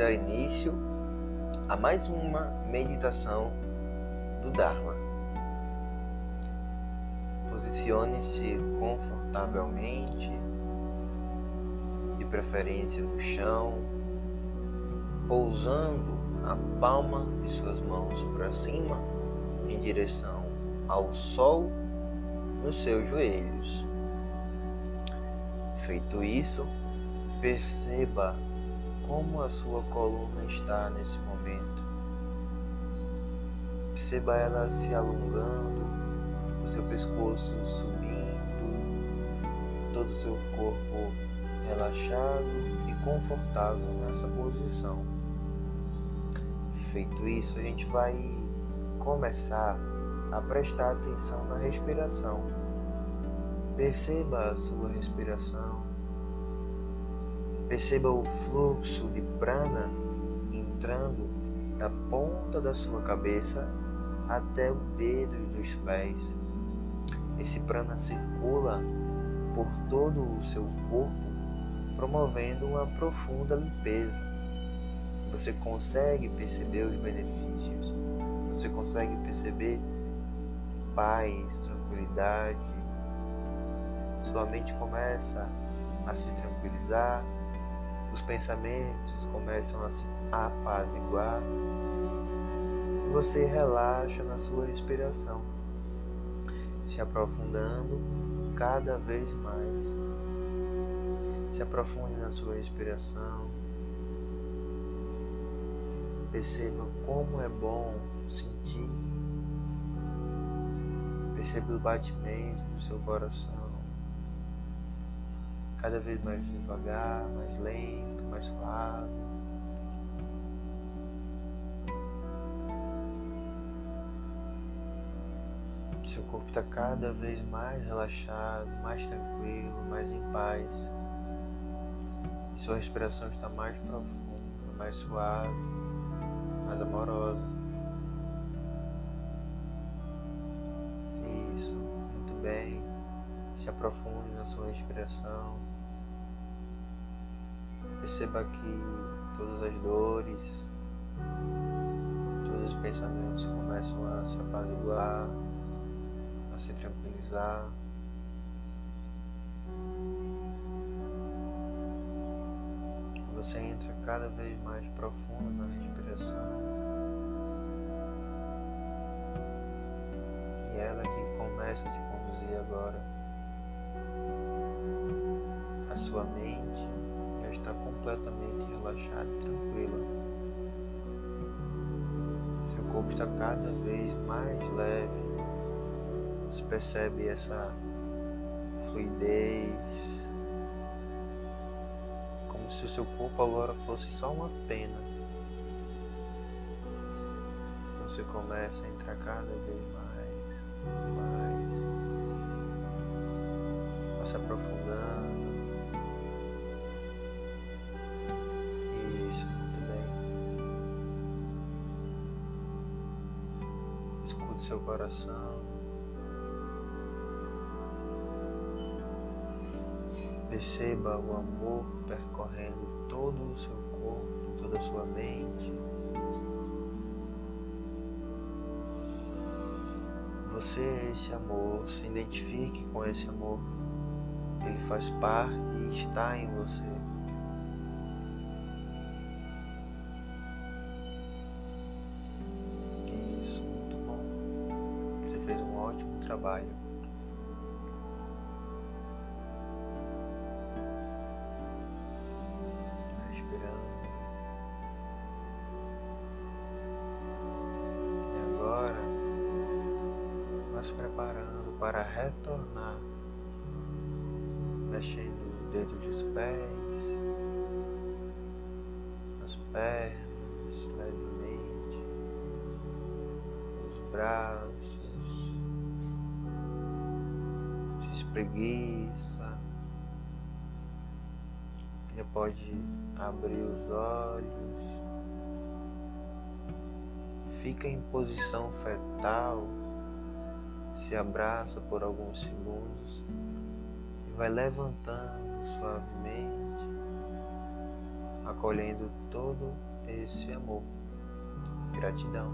dar início a mais uma meditação do Dharma. Posicione-se confortavelmente, de preferência no chão, pousando a palma de suas mãos para cima em direção ao sol nos seus joelhos. Feito isso, perceba como a sua coluna está nesse momento. Perceba ela se alongando, o seu pescoço subindo, todo o seu corpo relaxado e confortável nessa posição. Feito isso, a gente vai começar a prestar atenção na respiração. Perceba a sua respiração. Perceba o fluxo de prana entrando da ponta da sua cabeça até o dedo dos pés. Esse prana circula por todo o seu corpo, promovendo uma profunda limpeza. Você consegue perceber os benefícios, você consegue perceber paz, tranquilidade. Sua mente começa a se tranquilizar, os pensamentos começam a se apaziguar você relaxa na sua respiração, se aprofundando cada vez mais. Se aprofunde na sua respiração. Perceba como é bom sentir. Perceba o batimento do seu coração cada vez mais devagar, mais lento, mais suave. Seu corpo está cada vez mais relaxado, mais tranquilo, mais em paz. Sua respiração está mais profunda, mais suave, mais amorosa. Isso, muito bem. Se aprofunde na sua respiração. Perceba que todas as dores, todos os pensamentos começam a se apaziguar, a se tranquilizar. Você entra cada vez mais profundo na respiração. E ela que começa a te conduzir agora. Sua mente já está completamente relaxada e tranquila. Seu corpo está cada vez mais leve. Você percebe essa fluidez, como se o seu corpo agora fosse só uma pena. Você começa a entrar cada vez mais, mais, se aprofundando. Escute seu coração. Perceba o amor percorrendo todo o seu corpo, toda a sua mente. Você é esse amor, se identifique com esse amor. Ele faz parte e está em você. Trabalho. Respirando. E agora, vá se preparando para retornar, mexendo os dedos dos pés, as pernas levemente, os braços, espreguiça. Já pode abrir os olhos. Fica em posição fetal, se abraça por alguns segundos e vai levantando suavemente, acolhendo todo esse amor. Gratidão.